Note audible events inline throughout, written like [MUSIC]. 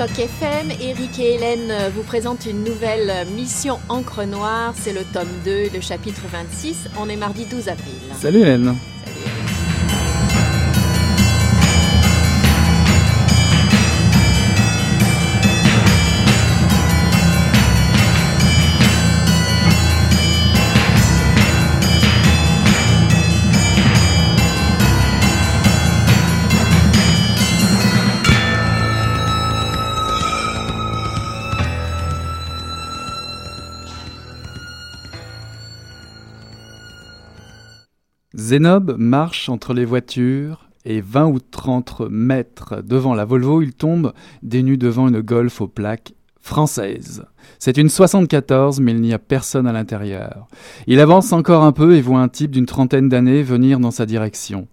Choc FM. Eric et Hélène vous présentent une nouvelle mission Encre Noire. C'est le tome 2, le chapitre 26. On est mardi 12 avril. Salut Hélène. Zénob marche entre les voitures et 20 ou 30 mètres devant la Volvo, il tombe dénu devant une Golf aux plaques françaises. C'est une 74, mais il n'y a personne à l'intérieur. Il avance encore un peu et voit un type d'une trentaine d'années venir dans sa direction.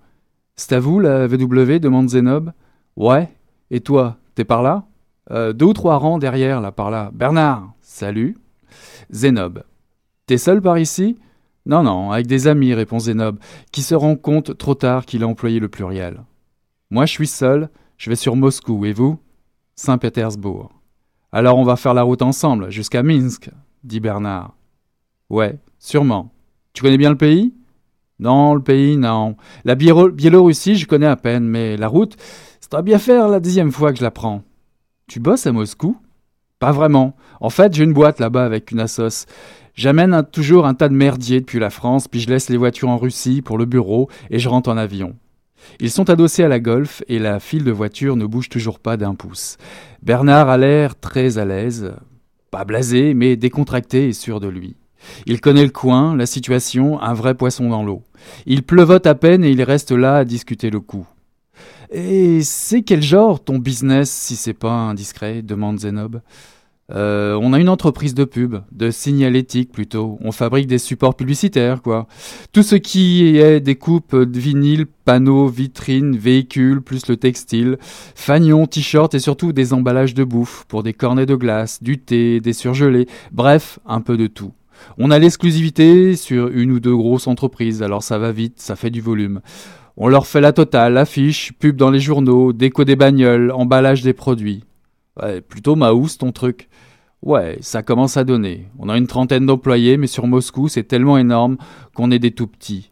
C'est à vous la VW demande Zénob. Ouais. Et toi, t'es par là? Euh, Deux ou trois rangs derrière, là, par là. Bernard, salut. Zénob. T'es seul par ici? Non, non, avec des amis, répond Zénob, qui se rend compte trop tard qu'il a employé le pluriel. Moi, je suis seul, je vais sur Moscou, et vous? Saint-Pétersbourg. Alors on va faire la route ensemble, jusqu'à Minsk, dit Bernard. Ouais, sûrement. Tu connais bien le pays? Non, le pays, non. La Biélo- Biélorussie, je connais à peine, mais la route, ça doit bien faire la dixième fois que je la prends. Tu bosses à Moscou? Pas vraiment. En fait, j'ai une boîte là-bas avec une assos. J'amène toujours un tas de merdier depuis la France, puis je laisse les voitures en Russie pour le bureau et je rentre en avion. Ils sont adossés à la Golf et la file de voitures ne bouge toujours pas d'un pouce. Bernard a l'air très à l'aise, pas blasé, mais décontracté et sûr de lui. Il connaît le coin, la situation, un vrai poisson dans l'eau. Il pleuvote à peine et il reste là à discuter le coup. Et c'est quel genre ton business, si c'est pas indiscret? demande Zenob. Euh, on a une entreprise de pub, de signalétique plutôt. On fabrique des supports publicitaires, quoi. Tout ce qui est découpe de vinyle, panneaux, vitrines, véhicules, plus le textile, fagnons, t-shirts et surtout des emballages de bouffe pour des cornets de glace, du thé, des surgelés, bref, un peu de tout. On a l'exclusivité sur une ou deux grosses entreprises, alors ça va vite, ça fait du volume. On leur fait la totale, affiche, pub dans les journaux, déco des bagnoles, emballage des produits. Ouais, plutôt maous ton truc. Ouais, ça commence à donner. On a une trentaine d'employés, mais sur Moscou, c'est tellement énorme qu'on est des tout petits.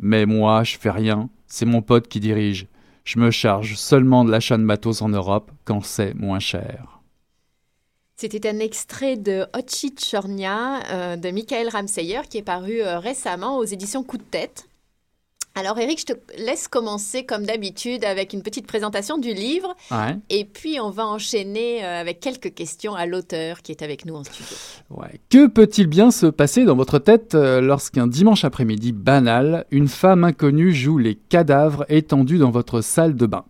Mais moi, je fais rien. C'est mon pote qui dirige. Je me charge seulement de l'achat de matos en Europe quand c'est moins cher. C'était un extrait de Ochi Chornia de Michael Ramseyer qui est paru récemment aux éditions Coup de tête. Alors Eric, je te laisse commencer comme d'habitude avec une petite présentation du livre. Et puis on va enchaîner euh, avec quelques questions à l'auteur qui est avec nous en studio. Ouais. Que peut-il bien se passer dans votre tête euh, lorsqu'un dimanche après-midi banal, une femme inconnue joue les cadavres étendus dans votre salle de bain?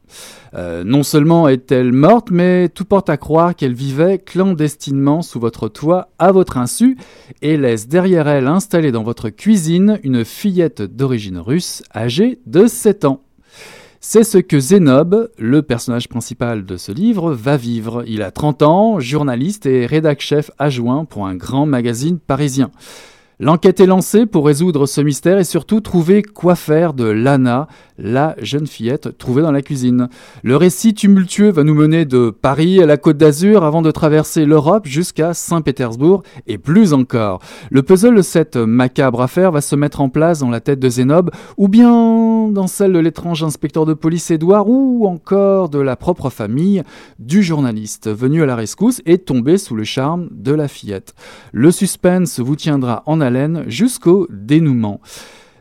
Euh, non seulement est-elle morte, mais tout porte à croire qu'elle vivait clandestinement sous votre toit à votre insu et laisse derrière elle installée dans votre cuisine une fillette d'origine russe âgée de 7 ans. C'est ce que Zenob, le personnage principal de ce livre, va vivre. Il a 30 ans, journaliste et rédac-chef adjoint pour un grand magazine parisien. L'enquête est lancée pour résoudre ce mystère et surtout trouver quoi faire de Lana, la jeune fillette trouvée dans la cuisine. Le récit tumultueux va nous mener de Paris à la Côte d'Azur avant de traverser l'Europe jusqu'à Saint-Pétersbourg et plus encore. Le puzzle de cette macabre affaire va se mettre en place dans la tête de Zénob ou bien dans celle de l'étrange inspecteur de police Édouard ou encore de la propre famille du journaliste venu à la rescousse et tombé sous le charme de la fillette. Le suspense vous tiendra en jusqu'au dénouement.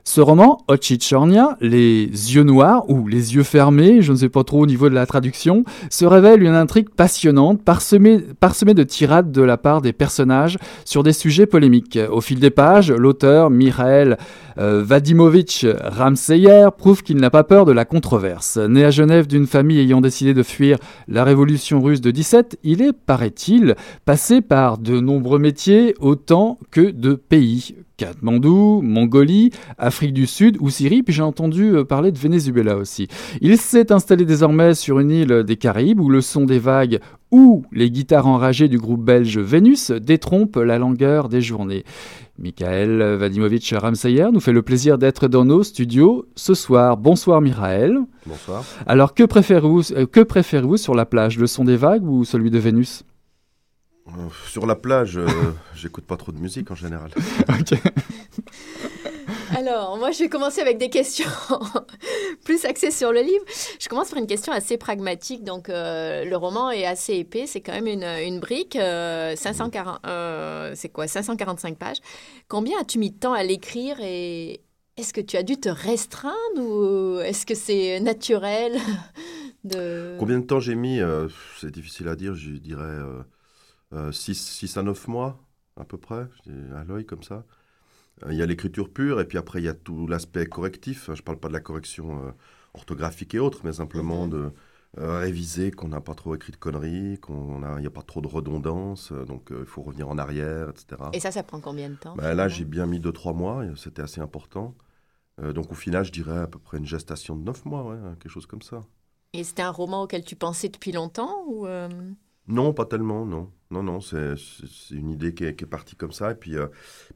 Ce roman, Ochichornia, les yeux noirs ou les yeux fermés, je ne sais pas trop au niveau de la traduction, se révèle une intrigue passionnante, parsemée, de tirades de la part des personnages sur des sujets polémiques. Au fil des pages, l'auteur, Michael euh, Ramseyer, prouve qu'il n'a pas peur de la controverse. Né à Genève d'une famille ayant décidé de fuir la révolution russe de 17, il est, paraît-il, passé par de nombreux métiers autant que de pays Katmandou, Mongolie, Afrique du Sud ou Syrie, puis j'ai entendu euh, parler de Venezuela aussi. Il s'est installé désormais sur une île des Caraïbes où le son des vagues ou les guitares enragées du groupe belge Vénus détrompent la longueur des journées. Michael Vadimovich Ramsayer nous fait le plaisir d'être dans nos studios ce soir. Bonsoir Michael. Bonsoir. Alors que préférez-vous euh, que préférez-vous sur la plage, le son des vagues ou celui de Vénus? Sur la plage, euh, [LAUGHS] j'écoute pas trop de musique en général. [LAUGHS] Alors, moi, je vais commencer avec des questions [LAUGHS] plus axées sur le livre. Je commence par une question assez pragmatique. Donc, euh, le roman est assez épais. C'est quand même une, brique. 540, c'est quoi 545 pages. Combien as-tu mis de temps à l'écrire et est-ce que tu as dû te restreindre ou est-ce que c'est naturel de... Combien de temps j'ai mis? C'est difficile à dire. Je dirais 6 euh, à 9 mois, à peu près, à l'œil comme ça. Euh, il y a l'écriture pure, et puis après, il y a tout l'aspect correctif. Je ne parle pas de la correction euh, orthographique et autres, mais simplement mhm. de réviser qu'on n'a pas trop écrit de conneries, qu'il n'y a, pas trop de redondance, donc il faut revenir en arrière, etc. Et ça, ça prend combien de temps ben Là, j'ai bien mis 2-3 mois, c'était assez important. donc au final, je dirais à peu près une gestation de 9 mois, ouais, quelque chose comme ça. Et c'était un roman auquel tu pensais depuis longtemps ou Non, pas tellement, non. Non, non, c'est une idée qui est, partie comme ça. Et puis, euh,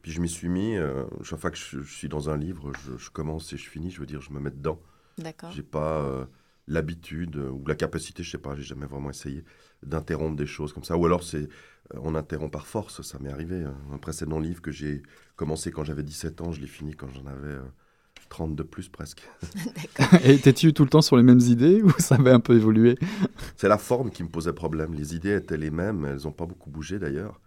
puis je m'y suis mis. Euh, chaque fois que je, suis dans un livre, je, commence et je finis. Je veux dire, je me mets dedans. D'accord. J'ai pas euh, l'habitude ou la capacité, je sais pas, j'ai jamais vraiment essayé d'interrompre des choses comme ça. Ou alors, c'est on interrompt par force. Ça m'est arrivé. Un précédent livre que j'ai commencé quand j'avais 17 ans, je l'ai fini quand j'en avais 30 de plus presque. [LAUGHS] [LAUGHS] Et étais-tu tout le temps sur les mêmes idées ou ça avait un peu évolué? C'est la forme qui me posait problème. Les idées étaient les mêmes, elles n'ont pas beaucoup bougé d'ailleurs.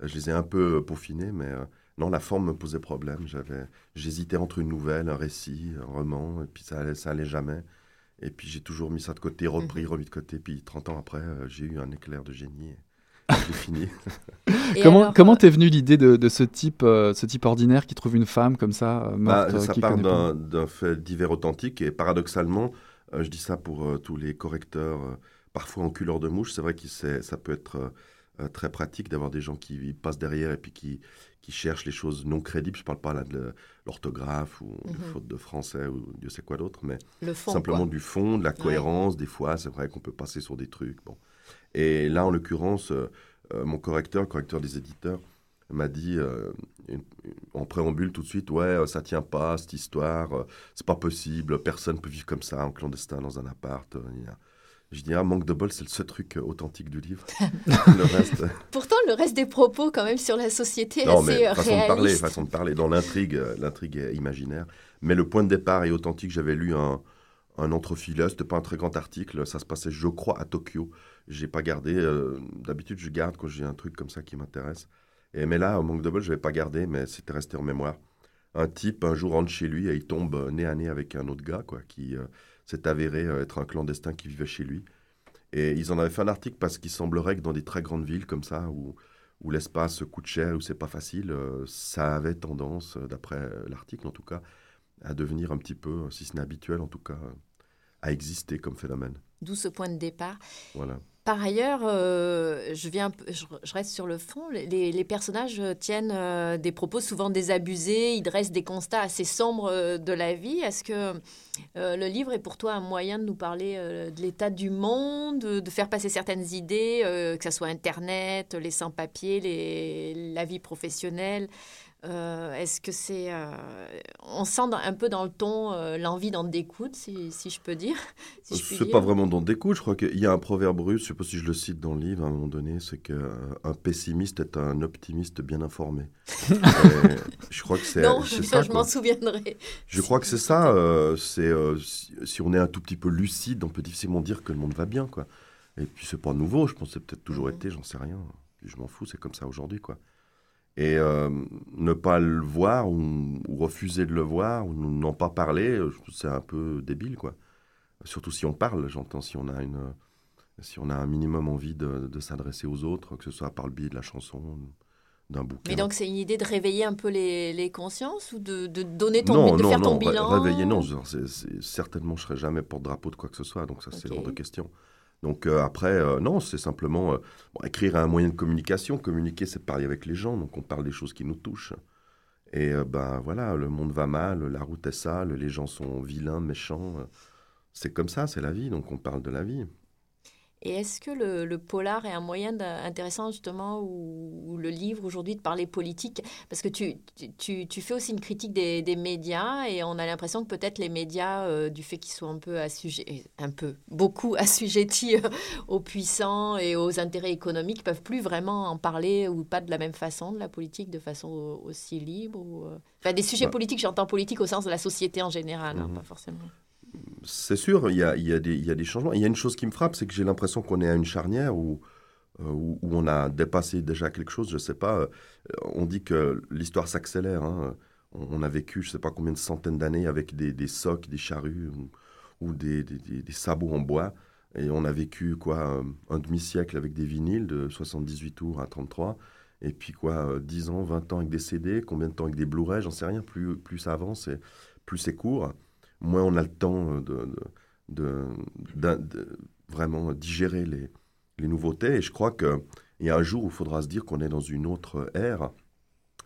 Je les ai un peu peaufinées, mais euh, non, la forme me posait problème. J'avais, j'hésitais entre une nouvelle, un récit, un roman, et puis ça allait, ça allait jamais. Et puis j'ai toujours mis ça de côté, repris, mhm. remis de côté. Puis 30 ans après, euh, j'ai eu un éclair de génie. J'ai fini. comment comment euh, t'es venu l'idée de, ce type euh, ce type ordinaire qui trouve une femme comme ça euh, morte bah, Ça part d'un fait divers authentique et paradoxalement, je dis ça pour tous les correcteurs, parfois en couleur de mouche. C'est vrai que ça peut être très pratique d'avoir des gens qui passent derrière et puis qui qui cherchent les choses non crédibles. Je parle pas là de l'orthographe ou de mhm. faute de français ou Dieu sait quoi d'autre, mais simplement du fond, de la cohérence. Des fois, c'est vrai qu'on peut passer sur des trucs. Bon. Et là, en l'occurrence, euh, euh, mon correcteur, correcteur des éditeurs, m'a dit euh, en préambule tout de suite ouais ça tient pas cette histoire c'est pas possible personne peut vivre comme ça en clandestin dans un appart je dis ah manque de bol c'est le seul truc authentique du livre [LAUGHS] le reste pourtant le reste des propos quand même sur la société est assez mais, façon de parler façon de parler dans l'intrigue l'intrigue est imaginaire mais le point de départ est authentique j'avais lu un un entrefilet. C'était pas un très grand article. Ça se passait, je crois, à Tokyo. J'ai pas gardé. D'habitude, je garde quand j'ai un truc comme ça qui m'intéresse. Et mais là, au manque de bol, je vais pas gardé, mais c'était resté en mémoire. Un type un jour rentre chez lui et il tombe nez à nez avec un autre gars, quoi, qui s'est avéré être un clandestin qui vivait chez lui. Et ils en avaient fait un article parce qu'il semblerait que dans des très grandes villes comme ça, où, où l'espace coûte cher, où c'est pas facile, euh, ça avait tendance, euh, d'après l'article en tout cas, à devenir un petit peu, si ce n'est habituel en tout cas, à exister comme phénomène. D'où ce point de départ. Voilà. Par ailleurs, euh, je, viens, je, reste sur le fond. Les, personnages tiennent euh, des propos souvent désabusés, ils dressent des constats assez sombres euh, de la vie. Est-ce que le livre est pour toi un moyen de nous parler de l'état du monde, de, faire passer certaines idées, que ce soit Internet, les sans-papiers, la vie professionnelle? Euh, est-ce que c'est. Euh, on sent un peu dans le ton euh, l'envie d'en découdre, si, si, je peux dire. [LAUGHS] Si c'est pas vraiment d'en découdre. Je crois qu'il y a un proverbe russe, je sais pas si je le cite dans le livre à un moment donné, c'est qu'un pessimiste est un optimiste bien informé. [LAUGHS] je crois que c'est. Non, ça, je m'en souviendrai. Je crois que c'est ça. c'est si, on est un tout petit peu lucide, on peut difficilement dire que le monde va bien, quoi. Et puis c'est pas nouveau. Je pense que c'est peut-être toujours mhm. été, j'en sais rien. je m'en fous, c'est comme ça aujourd'hui, quoi. Et euh, ne pas le voir ou, refuser de le voir ou n'en pas parler, euh, c'est un peu débile, quoi. Surtout si on parle, j'entends, si on a une, si on a un minimum envie de, s'adresser aux autres, que ce soit par le biais de la chanson, d'un bouquin. Mais donc c'est une idée de réveiller un peu les, consciences ou de, donner ton, de faire ton bilan? Réveiller, non. certainement, je serai jamais porte-drapeau de quoi que ce soit, donc ça c'est hors de question. Donc euh, après, euh, non, c'est simplement euh, écrire un moyen de communication. Communiquer, c'est parler avec les gens. Donc on parle des choses qui nous touchent. Et ben voilà, le monde va mal, la route est sale, les gens sont vilains, méchants. c'est comme ça, c'est la vie. Donc on parle de la vie. Et est-ce que le, polar est un moyen intéressant justement, ou, le livre aujourd'hui, de parler politique? Parce que tu, tu, tu, fais aussi une critique des, des médias et on a l'impression que peut-être les médias, euh, du fait qu'ils soient un peu assujettis, un peu, beaucoup [LAUGHS] assujettis euh, aux puissants et aux intérêts économiques, peuvent plus vraiment en parler ou pas de la même façon de la politique, de façon aussi libre ou, euh, Enfin, des sujets politiques, j'entends politique au sens de la société en général, hein, mhm. pas forcément c'est sûr, il y, a, des, changements. Il y a une chose qui me frappe, c'est que j'ai l'impression qu'on est à une charnière où, euh, où, on a dépassé déjà quelque chose. Je ne sais pas, euh, on dit que l'histoire s'accélère. Hein. On, a vécu, je ne sais pas combien de centaines d'années avec des, socs, des charrues ou, des, sabots en bois. Et on a vécu quoi un demi-siècle avec des vinyles de 78 tours à 33. Et puis quoi, 10 ans, 20 ans avec des CD, combien de temps avec des Blu-ray, j'en sais rien. Plus, plus ça avance, et plus c'est court moins on a le temps de, de, vraiment digérer les, les, nouveautés. Et je crois qu'il y a un jour où il faudra se dire qu'on est dans une autre ère.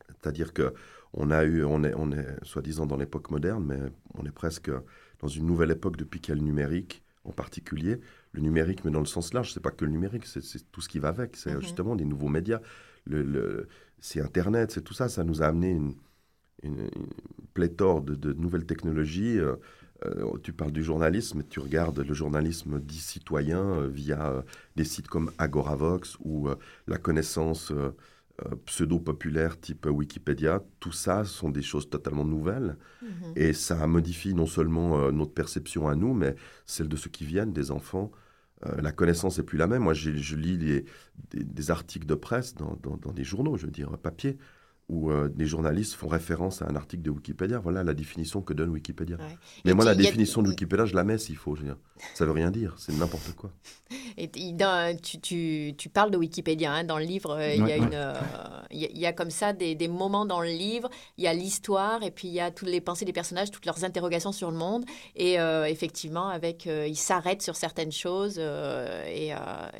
C'est-à-dire que on a eu, on est, on est soi-disant dans l'époque moderne, mais on est presque dans une nouvelle époque depuis qu'il y a le numérique en particulier. Le numérique, mais dans le sens large, c'est pas que le numérique, c'est tout ce qui va avec. C'est mm-hmm. justement des nouveaux médias. Le, c'est Internet, c'est tout ça. Ça nous a amené une, une, pléthore de, nouvelles technologies. Euh, euh, tu parles du journalisme, tu regardes le journalisme dit citoyen euh, via des sites comme Agoravox ou la connaissance pseudo-populaire type Wikipédia. Tout ça sont des choses totalement nouvelles mhm. et ça modifie non seulement notre perception à nous, mais celle de ceux qui viennent, des enfants. la connaissance n'est plus la même. Moi, je lis des, articles de presse dans, dans, des journaux, je veux dire, papier où euh, des journalistes font référence à un article de Wikipédia. Voilà la définition que donne Wikipédia. Mais moi, la définition de Wikipédia, je la mets s'il faut. Je veux Ça veut rien dire, c'est n'importe quoi. Et tu, tu, tu, parles de Wikipédia hein, dans le livre. Euh, il, y a une, euh, il, y a, comme ça des, des, moments dans le livre. Il y a l'histoire et puis il y a toutes les pensées des personnages, toutes leurs interrogations sur le monde. Et effectivement, avec, ils s'arrêtent sur certaines choses. Et,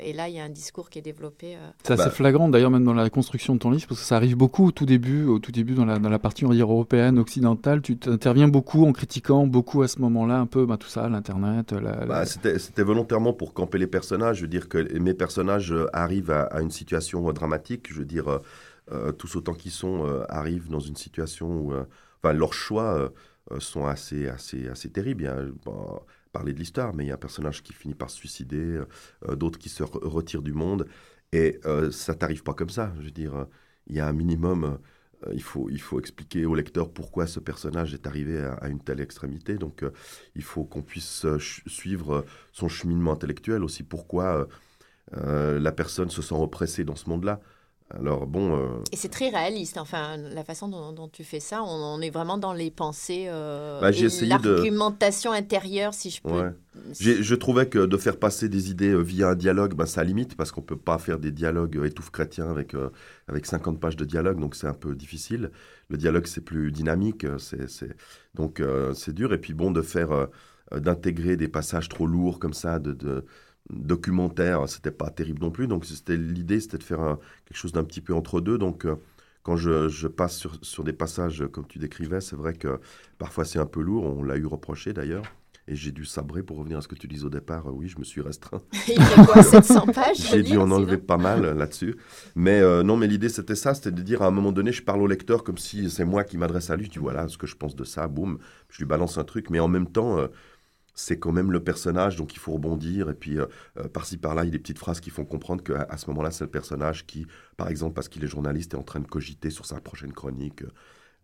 et, là, il y a un discours qui est développé. C'est assez bah flagrant d'ailleurs, même dans la construction de ton livre, parce que ça arrive beaucoup au tout début au tout début, dans la, partie on européenne, occidentale, tu interviens beaucoup en critiquant beaucoup à ce moment-là un peu bah, tout ça, l'Internet. Bah, C'était volontairement pour camper les personnages. Je veux dire que mes personnages euh, arrivent à, une situation euh, dramatique. Je veux dire, euh, tous autant qu'ils sont arrivent dans une situation où enfin, leurs choix sont assez, assez, assez terribles. A, parler de l'histoire, mais il y a un personnage qui finit par se suicider, d'autres qui se retirent du monde. Et ça t'arrive pas comme ça. Je veux dire, il y a un minimum il, faut, il faut expliquer au lecteur pourquoi ce personnage est arrivé à, une telle extrémité. Donc, il faut qu'on puisse suivre son cheminement intellectuel aussi, pourquoi la personne se sent oppressée dans ce monde-là. Alors bon. Euh, Et c'est très réaliste, enfin, la façon dont, tu fais ça, on, est vraiment dans les pensées, euh, bah, l'argumentation intérieure, si je peux. Je trouvais que de faire passer des idées euh, via un dialogue, bah, ça limite, parce qu'on ne peut pas faire des dialogues euh, étouffe chrétiens avec, avec 50 pages de dialogue, donc c'est un peu difficile. Le dialogue, c'est plus dynamique, c'est, donc c'est dur. Et puis bon, de faire, d'intégrer des passages trop lourds comme ça, de, de documentaire, c'était pas terrible non plus. Donc c'était l'idée, c'était de faire quelque chose d'un petit peu entre deux. Donc euh, quand je, passe sur, sur, des passages comme tu décrivais, c'est vrai que parfois c'est un peu lourd. On l'a eu reproché d'ailleurs. Et j'ai dû sabrer pour revenir à ce que tu disais au départ. oui, je me suis restreint. [LAUGHS] Il y a quoi, 700 [LAUGHS] pages J'ai dû en enlever pas mal là-dessus. Mais euh, non, mais l'idée c'était ça, c'était de dire à un moment donné, je parle au lecteur comme si c'est moi qui m'adresse à lui. Je dis voilà ce que je pense de ça, boum, je lui balance un truc. Mais en même temps, euh, c'est quand même le personnage, donc il faut rebondir. Et puis, euh, euh, par-ci, par-là, il y a des petites phrases qui font comprendre qu'à à ce moment-là, c'est le personnage qui, par exemple, parce qu'il est journaliste, est en train de cogiter sur sa prochaine chronique.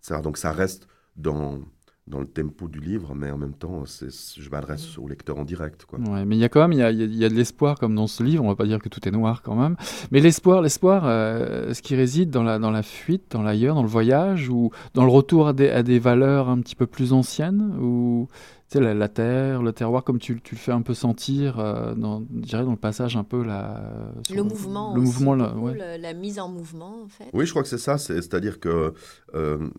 Ça, donc, ça reste dans, dans le tempo du livre, mais en même temps, je m'adresse au lecteur en direct. Quoi. Ouais, mais il y a quand même il y a, y a, de l'espoir, comme dans ce livre. On va pas dire que tout est noir quand même. Mais l'espoir, l'espoir, euh, ce qui réside dans la, dans la fuite, dans l'ailleurs, dans le voyage, ou dans le retour à des, à des valeurs un petit peu plus anciennes, ou sais, la, terre, le terroir, comme tu, tu, le fais un peu sentir, euh, dans, je dirais dans le passage un peu la, le mouvement, le mouvement, la, la, mise en mouvement, en fait. Oui, je crois que c'est ça. C'est-à-dire que euh,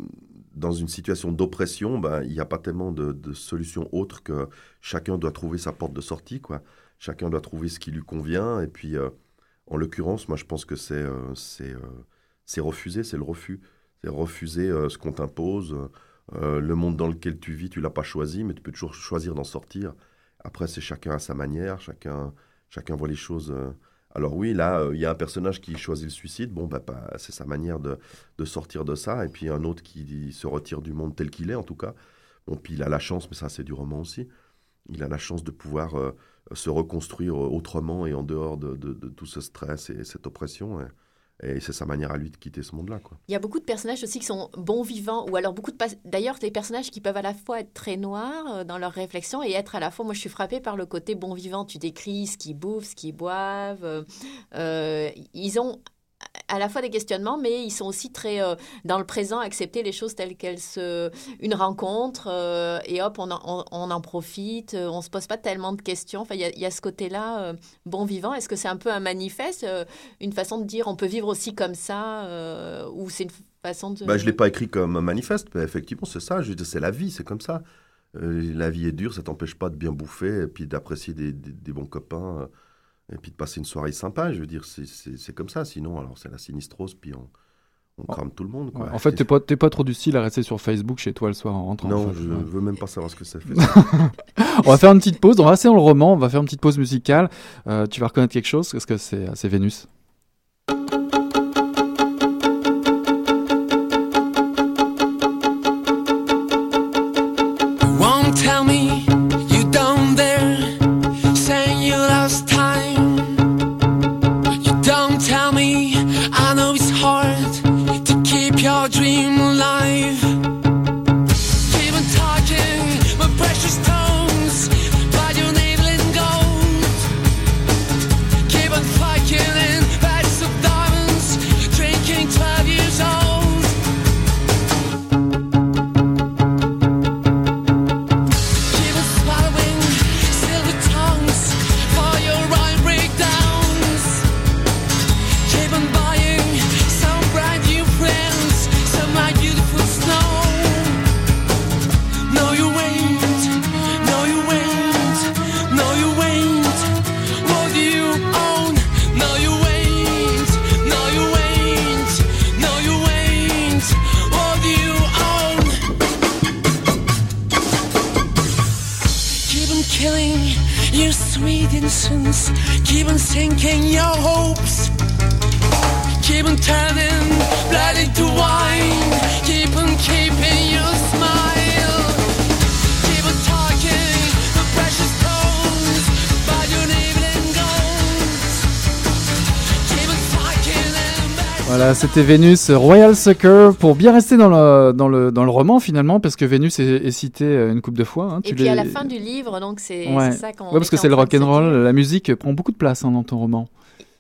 dans une situation d'oppression, ben, il n'y a pas tellement de, de solution autre que chacun doit trouver sa porte de sortie, quoi. Chacun doit trouver ce qui lui convient. Et puis, euh, en l'occurrence, moi, je pense que c'est c'est refuser, c'est le refus. C'est refuser ce qu'on t'impose. Euh, le monde dans lequel tu vis, tu l'as pas choisi, mais tu peux toujours choisir d'en sortir. Après, c'est chacun à sa manière, chacun, chacun voit les choses. Euh. Alors oui, là, euh, il y a un personnage qui choisit le suicide. Bon, bah, bah, c'est sa manière de, sortir de ça. Et puis un autre qui se retire du monde tel qu'il est, en tout cas. Bon, puis il a la chance, mais ça, c'est du roman aussi. Il a la chance de pouvoir se reconstruire autrement et en dehors de, tout ce stress et cette oppression. Et c'est sa manière à lui de quitter ce monde-là. Il y a beaucoup de personnages aussi qui sont bons vivants, ou alors beaucoup de... D'ailleurs, des personnages qui peuvent à la fois être très noirs euh, dans leur réflexion et être à la fois... Moi, je suis frappée par le côté bon vivant. Tu décris ce qu'ils bouffent, ce qu'ils boivent. Euh, euh, ils ont à la fois des questionnements, mais ils sont aussi très euh, dans le présent, accepter les choses telles qu'elles se. Une rencontre, euh, et hop, on en, profite, euh, on se pose pas tellement de questions. Enfin, il y, a ce côté-là, bon vivant. Est-ce que c'est un peu un manifeste, une façon de dire on peut vivre aussi comme ça, ou c'est une façon de. Bah, je ne l'ai pas écrit comme un manifeste, mais effectivement, c'est ça. C'est la vie, c'est comme ça. la vie est dure, ça t'empêche pas de bien bouffer et puis d'apprécier des, bons copains et puis de passer une soirée sympa. Je veux dire, c'est comme ça. Sinon, alors c'est la sinistrose, puis on, crame tout le monde. En fait, t'es pas, pas trop du style à rester sur Facebook chez toi le soir en rentrant. Non, je veux même pas savoir ce que ça [LAUGHS] fait. on va faire une petite pause. On va rester dans le roman. On va faire une petite pause musicale. Euh, tu vas reconnaître quelque chose parce que c'est Vénus. Me sinking your hopes. Keep on turning, bloody to Voilà, c'était Vénus Royal Sucker pour bien rester dans le, dans le, dans le roman finalement, parce que Vénus est, est citée une couple de fois. hein. Et puis à la fin du livre, donc c'est Ouais. ça qu'on. Ouais, parce que c'est le rock'n'roll, la musique prend beaucoup de place hein, dans ton roman.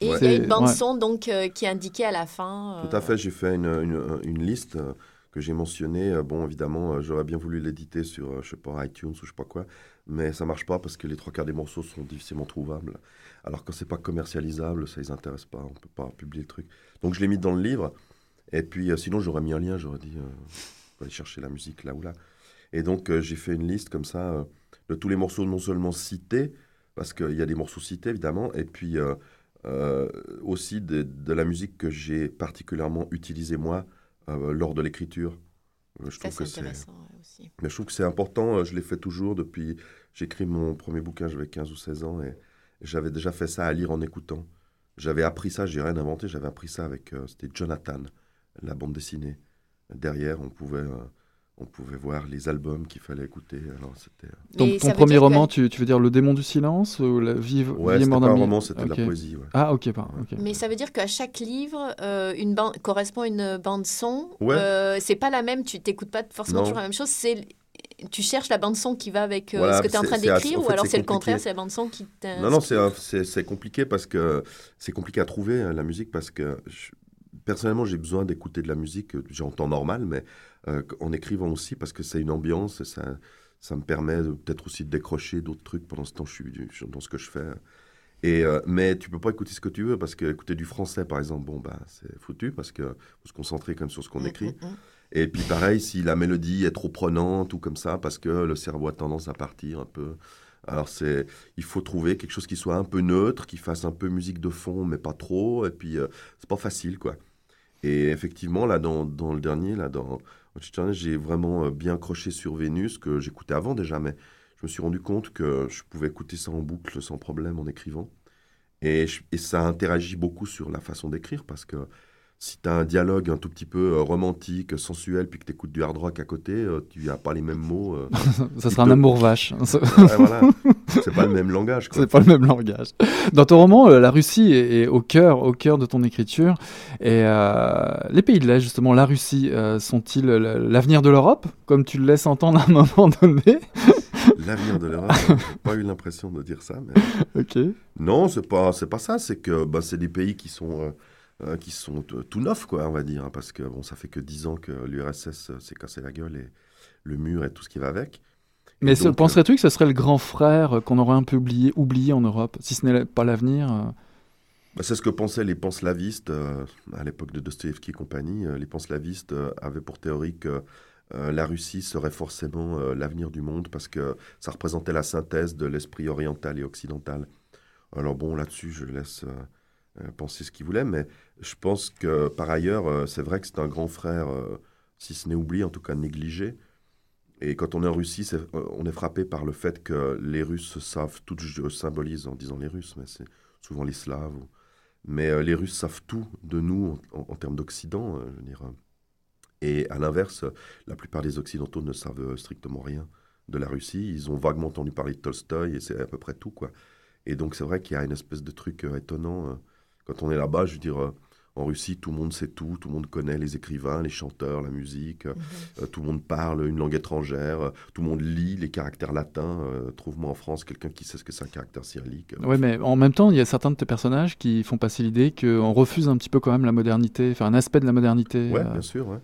Et il y a une bande ouais. son donc euh, qui est indiquée à la fin. Tout à euh, fait, j'ai fait une, une, une liste euh, que j'ai mentionnée. Euh, Bon, évidemment, euh, j'aurais bien voulu l'éditer sur, euh, je sais pas, iTunes ou je sais pas quoi, mais ça marche pas parce que les trois quarts des morceaux sont difficilement trouvables. Alors quand c'est pas commercialisable, ça les intéresse pas, on peut pas publier le truc. Donc je l'ai mis dans le livre, et puis sinon j'aurais mis un lien, j'aurais dit, euh, faut aller chercher la musique là ou là. Et donc j'ai fait une liste comme ça de tous les morceaux non seulement cités, parce qu'il y a des morceaux cités évidemment, et puis aussi de, de la musique que j'ai particulièrement utilisée moi euh, lors de l'écriture. Euh, Je Ça, trouve que c'est, intéressant ouais, aussi. mais je trouve que c'est important. euh, Je l'ai fait toujours depuis. J'écris mon premier bouquin, j'avais 15 ou 16 ans et j'avais déjà fait ça à lire en écoutant. J'avais appris ça, j'ai rien inventé. J'avais appris ça avec. euh, C'était Jonathan, la bande dessinée. Derrière, on pouvait, euh, on pouvait voir les albums qu'il fallait écouter. Alors c'était. euh, Ton, premier que- roman, tu, tu veux dire Le démon du silence ou la vie, Ouais, c'était pas un roman, c'était de la poésie. ouais. Ah, ok, pardon. ok. Mais ça veut dire qu'à chaque livre, euh, une bande correspond à une bande son. Ouais. Euh, c'est pas la même. Tu t'écoutes pas forcément Non. toujours la même chose. C'est tu cherches la bande son qui va avec euh, Voilà, ce que tu es en train d'écrire, en ou fait, alors c'est c'est le contraire, c'est la bande son qui. Non, non, c'est un- c'est c'est compliqué parce que c'est compliqué à trouver hein, la musique parce que je- personnellement j'ai besoin d'écouter de la musique, j'ai en temps normal, mais euh, en écrivant aussi parce que c'est une ambiance et ça, ça me permet peut-être aussi de décrocher d'autres trucs pendant ce temps je suis, je suis dans ce que je fais. Et, euh, mais tu peux pas écouter ce que tu veux parce que écouter du français par exemple, bon bah c'est foutu parce que faut se concentrer comme sur ce qu'on Mm, écrit. mm, mm. Et puis pareil, si la mélodie est trop prenante ou comme ça, parce que le cerveau a tendance à partir un peu. Alors c'est, il faut trouver quelque chose qui soit un peu neutre, qui fasse un peu musique de fond, mais pas trop. Et puis euh, c'est pas facile, quoi. Et effectivement, là, dans, dans le dernier, là, dans j'ai vraiment euh, bien accroché sur Vénus, que j'écoutais avant déjà, mais je me suis rendu compte que je pouvais écouter ça en boucle sans problème en écrivant. Et, et ça interagit beaucoup sur la façon d'écrire, parce que si tu as un dialogue un tout petit peu euh, romantique, sensuel, puis que tu écoutes du hard rock à côté, euh, tu n'as pas les mêmes mots. euh. [LAUGHS] Ça sera un amour vache. C'est [LAUGHS] Ouais, voilà. C'est pas le même langage. Quoi. pas le même langage. Dans ton roman, la Russie est, au cœur, au cœur de ton écriture. Et euh, les pays de l'Est, justement, la Russie, euh, sont-ils l'avenir de l'Europe, comme tu le laisses entendre à un moment donné? [LAUGHS] L'avenir de l'Europe, pas eu l'impression de dire ça. Mais... Ok. Non, c'est pas, c'est pas ça. C'est que bah, c'est des pays qui sont, euh, euh, qui sont euh, tout neufs, quoi, on va dire. hein, parce que bon, ça fait que 10 ans que l'URSS euh, s'est cassé la gueule et le mur et tout ce qui va avec. Mais penserais-tu que ce serait le grand frère qu'on aurait un peu oublié, oublié en Europe, si ce n'est pas l'avenir euh, Bah, c'est ce que pensaient les panslavistes euh, à l'époque de Dostoevsky et compagnie. Les panslavistes avaient pour théorie que euh, la Russie serait forcément euh, l'avenir du monde parce que ça représentait la synthèse de l'esprit oriental et occidental. Alors bon, là-dessus, je laisse euh, penser ce qu'ils voulaient, mais je pense que par ailleurs, euh, c'est vrai que c'est un grand frère, euh, si ce n'est oublié, en tout cas négligé. Et quand on est en Russie, euh, on est frappé par le fait que les Russes savent tout, je symbolise en disant les Russes, mais c'est souvent les Slaves. Mais euh, les Russes savent tout de nous en, termes d'Occident. euh, je veux dire. Et à l'inverse, la plupart des Occidentaux ne savent euh, strictement rien de la Russie. Ils ont vaguement entendu parler de Tolstoï et c'est à peu près tout. quoi. Et donc c'est vrai qu'il y a une espèce de truc euh, étonnant. Quand on est là-bas, je veux dire, euh, en Russie, tout le monde sait tout, tout le monde connaît les écrivains, les chanteurs, la musique, euh, Mhm. euh, tout le monde parle une langue étrangère, euh, tout le monde lit les caractères latins. euh, Trouve-moi en France quelqu'un qui sait ce que c'est un caractère cyrillique. euh, Ouais, mais en même temps, il y a certains de tes personnages qui font passer l'idée qu'on refuse un petit peu quand même la modernité, enfin un aspect de la modernité. Euh, bien sûr. ouais.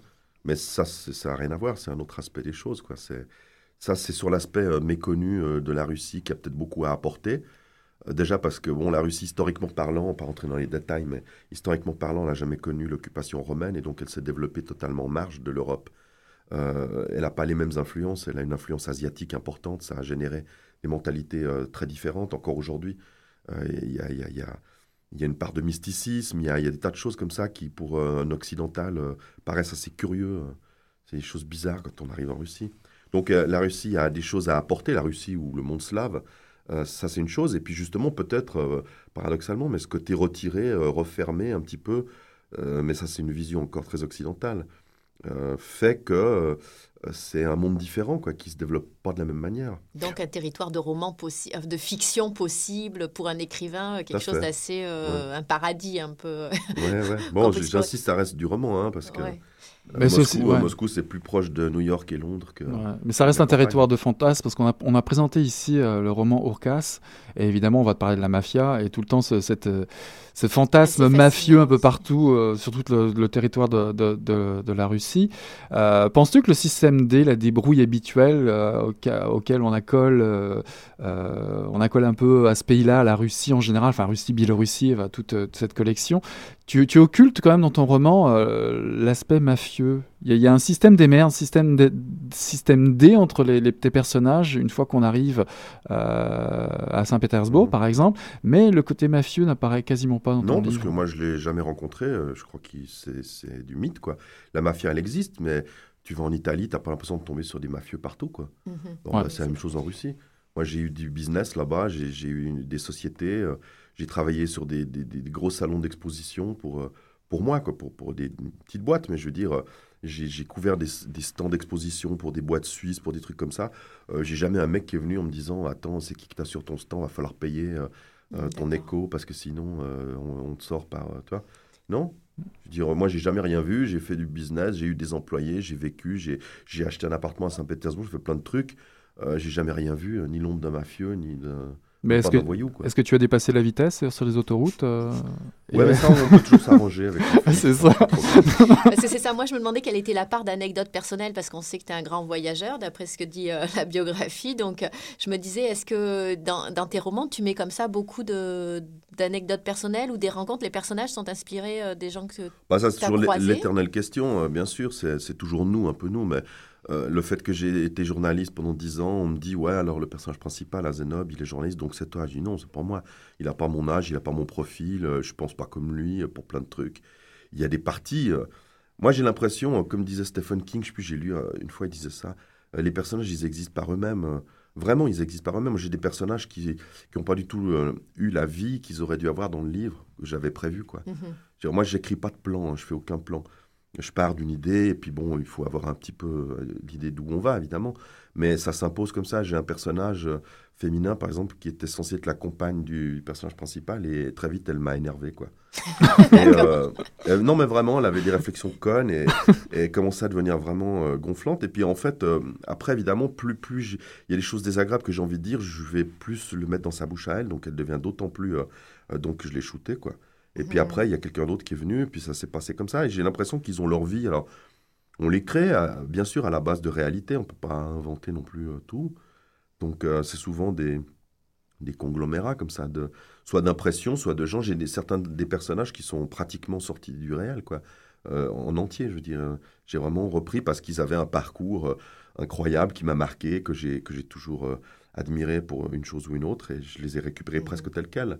Mais ça, c'est- ça n'a rien à voir. C'est un autre aspect des choses. Quoi. C'est, ça, c'est sur l'aspect euh, méconnu euh, de la Russie qui a peut-être beaucoup à apporter. Euh, déjà parce que bon, la Russie, historiquement parlant, pas rentrer dans les détails, mais historiquement parlant, elle n'a jamais connu l'occupation romaine et donc elle s'est développée totalement en marge de l'Europe. Euh, elle n'a pas les mêmes influences. Elle a une influence asiatique importante. Ça a généré des mentalités euh, très différentes encore aujourd'hui. Il y, y a- une part de mysticisme, il y a, des tas de choses comme ça qui, pour un occidental, paraissent assez curieux. C'est des choses bizarres quand on arrive en Russie. Donc la Russie a des choses à apporter, la Russie ou le monde slave, euh, ça c'est une chose. Et puis justement, peut-être, euh, paradoxalement, mais ce côté retiré, euh, refermé un petit peu, mais ça c'est une vision encore très occidentale. fait que c'est un monde différent, quoi, qui se développe pas de la même manière. Donc un territoire de roman possible, de fiction possible pour un écrivain, quelque chose d'assez, un paradis un peu. ouais, ouais. [LAUGHS] Bon, j'insiste, ça reste du roman, hein, parce que. Euh, mais Moscou, Moscou, c'est plus proche de New York et Londres que. Mais ça reste un territoire de fantasme parce qu'on a, on a présenté ici euh, le roman Urkas et évidemment on va te parler de la mafia et tout le temps ce, cette, euh, ce fantasme mafieux un peu partout sur tout le, territoire de, de, de, la Russie. Penses-tu que le système D, la débrouille habituelle auquel on accole, on accole un peu à ce pays-là, à la Russie en général, enfin Russie, Biélorussie, toute cette collection, tu, tu, occultes quand même dans ton roman euh, l'aspect mafieux. Il y, a un système des un système, système D entre les, tes personnages une fois qu'on arrive euh, à Saint-Pétersbourg, mmh. par exemple, mais le côté mafieux n'apparaît quasiment pas dans non, ton livre. Non, parce que moi je l'ai jamais rencontré. Euh, je crois que c'est du mythe, quoi. La mafia, elle existe, mais tu vas en Italie, tu n'as pas l'impression de tomber sur des mafieux partout, quoi. Mmh. Bah, c'est la même chose en Russie. Moi, j'ai eu du business là-bas, j'ai eu des sociétés. J'ai travaillé sur des, gros salons d'exposition pour, euh, pour moi, quoi, pour, pour des petites boîtes, mais je veux dire, euh, j'ai couvert des, stands d'exposition pour des boîtes suisses, pour des trucs comme ça. Euh, j'ai jamais un mec qui est venu en me disant Attends, c'est qui que tu as sur ton stand, va falloir payer ton écho parce que sinon on, te sort par. toi. Non je veux dire, moi, j'ai jamais rien vu. J'ai fait du business, j'ai eu des employés, j'ai vécu, j'ai acheté un appartement à Saint-Pétersbourg, j'ai fait plein de trucs. j'ai jamais rien vu, ni l'ombre d'un mafieux, ni de. Mais est-ce que, est que, tu as dépassé la vitesse sur les autoroutes euh, Ouais, mais ça, on peut toujours s'arranger avec. [LAUGHS] c'est ça. parce que c'est ça. Moi, je me demandais quelle était la part d'anecdotes personnelles, parce qu'on sait que tu es un grand voyageur, d'après ce que dit euh, la biographie. Donc, euh, je me disais, est-ce que dans, dans, tes romans, tu mets comme ça beaucoup d'anecdotes personnelles ou des rencontres? Les personnages sont inspirés des gens que bah, ça, c'est toujours l'éternelle question, bien sûr. C'est toujours nous, un peu nous, mais euh, le fait que j'ai été journaliste pendant dix ans, on me dit ouais alors le personnage principal, Azenob, il est journaliste, donc c'est toi. Je dis non, c'est pas moi. Il n'a pas mon âge, il n'a pas mon profil, euh, je pense pas comme lui euh, pour plein de trucs. Il y a des parties. moi j'ai l'impression, comme disait Stephen King, je sais plus, j'ai lu une fois, il disait ça. les personnages, ils existent par eux-mêmes. vraiment, ils existent par eux-mêmes. J'ai des personnages qui n'ont pas du tout eu la vie qu'ils auraient dû avoir dans le livre que j'avais prévu quoi. Mm-hmm. Moi, j'écris pas de plan, hein, je fais aucun plan je pars d'une idée, et puis bon, il faut avoir un petit peu euh, l'idée d'où on va, évidemment. Mais ça s'impose comme ça. J'ai un personnage euh, féminin, par exemple, qui était censé être la compagne du personnage principal, et très vite, elle m'a énervé, quoi. [LAUGHS] Euh, non, mais vraiment, elle avait des réflexions connes, et, et commençait à devenir vraiment gonflante. Et puis, en fait, après, évidemment, plus, plus il y a des choses désagréables que j'ai envie de dire, je vais plus le mettre dans sa bouche à elle, donc elle devient d'autant plus... donc, je l'ai shooté, quoi. Et puis après, il y a quelqu'un d'autre qui est venu, et puis ça s'est passé comme ça. Et j'ai l'impression qu'ils ont leur vie. Alors, on les crée, bien sûr, à la base de réalité. On ne peut pas inventer non plus euh, tout. Donc, euh, c'est souvent des, des conglomérats comme ça, de, soit d'impression, soit de gens. J'ai des, certains des personnages qui sont pratiquement sortis du réel, quoi. Euh, en entier, je veux dire. J'ai vraiment repris parce qu'ils avaient un parcours incroyable qui m'a marqué, que j'ai toujours admiré pour une chose ou une autre, et je les ai récupérés mmh. presque tels quels.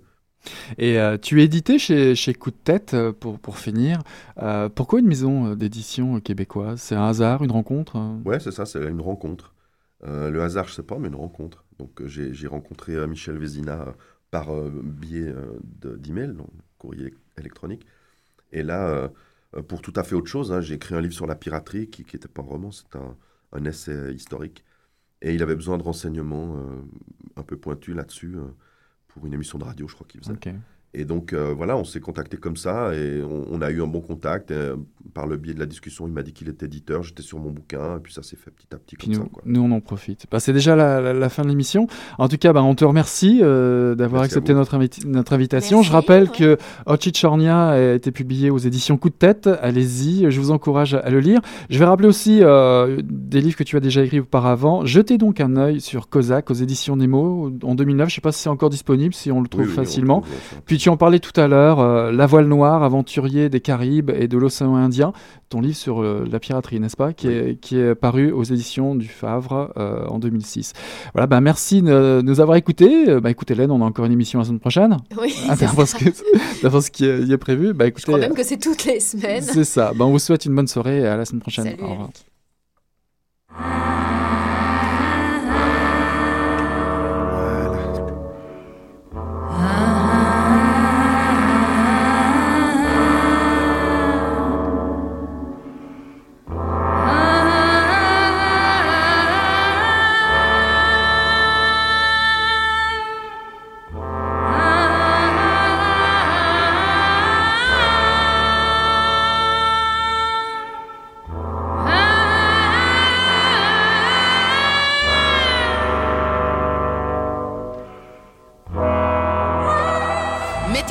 Et euh, tu édité chez, chez Coup de Tête, euh, pour, finir. Euh, pourquoi une maison d'édition québécoise? C'est un hasard, une rencontre Ouais, c'est ça, c'est une rencontre. le hasard, je sais pas, mais une rencontre. Donc j'ai rencontré Michel Vézina par biais d'email, donc courrier électronique. Et là, pour tout à fait autre chose, hein, j'ai écrit un livre sur la piraterie qui n'était pas un roman, c'est un, un, essai historique. Et il avait besoin de renseignements un peu pointus là-dessus pour une émission de radio, je crois qu'il faisait. Et donc, euh, voilà, on s'est contacté comme ça et on, a eu un bon contact. Euh, par le biais de la discussion, il m'a dit qu'il était éditeur, j'étais sur mon bouquin, et puis ça s'est fait petit à petit comme nous, ça. Nous, on en profite. Bah, c'est déjà la, fin de l'émission. En tout cas, bah, on te remercie euh, d'avoir accepté notre, notre invitation. je rappelle que Chornia a été publié aux éditions Coup de tête. Allez-y, je vous encourage à le lire. Je vais rappeler aussi des livres que tu as déjà écrits auparavant. Jetez donc un œil sur Kozak aux éditions Nemo en 2009. Je ne sais pas si c'est encore disponible, si on le trouve facilement. puis tu en parlais tout à l'heure, euh, La Voile Noire, aventurier des Caraïbes et de l'océan Indien, ton livre sur euh, la piraterie, n'est-ce pas, qui, est, qui est paru aux éditions du Favre euh, en 2006. Voilà, bah, merci de nous avoir écoutés. Bah, écoutez, Hélène, on a encore une émission la semaine prochaine. [LAUGHS] Oui, ah, parce que, ce qui est, prévu. Bah, écoutez, Je crois même que c'est toutes les semaines. C'est ça. Bah, on vous souhaite une bonne soirée et à la semaine prochaine. Salut, Au revoir.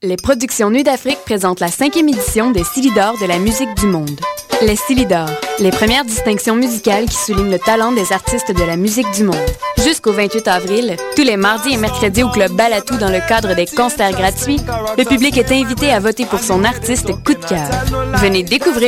Les productions Nuit d'Afrique présentent la cinquième édition des Silidor de la musique du monde. Les Silidor, les premières distinctions musicales qui soulignent le talent des artistes de la musique du monde. Jusqu'au 28 avril, tous les mardis et mercredis au Club Balatou dans le cadre des concerts gratuits, le public est invité à voter pour son artiste coup de cœur. Venez découvrir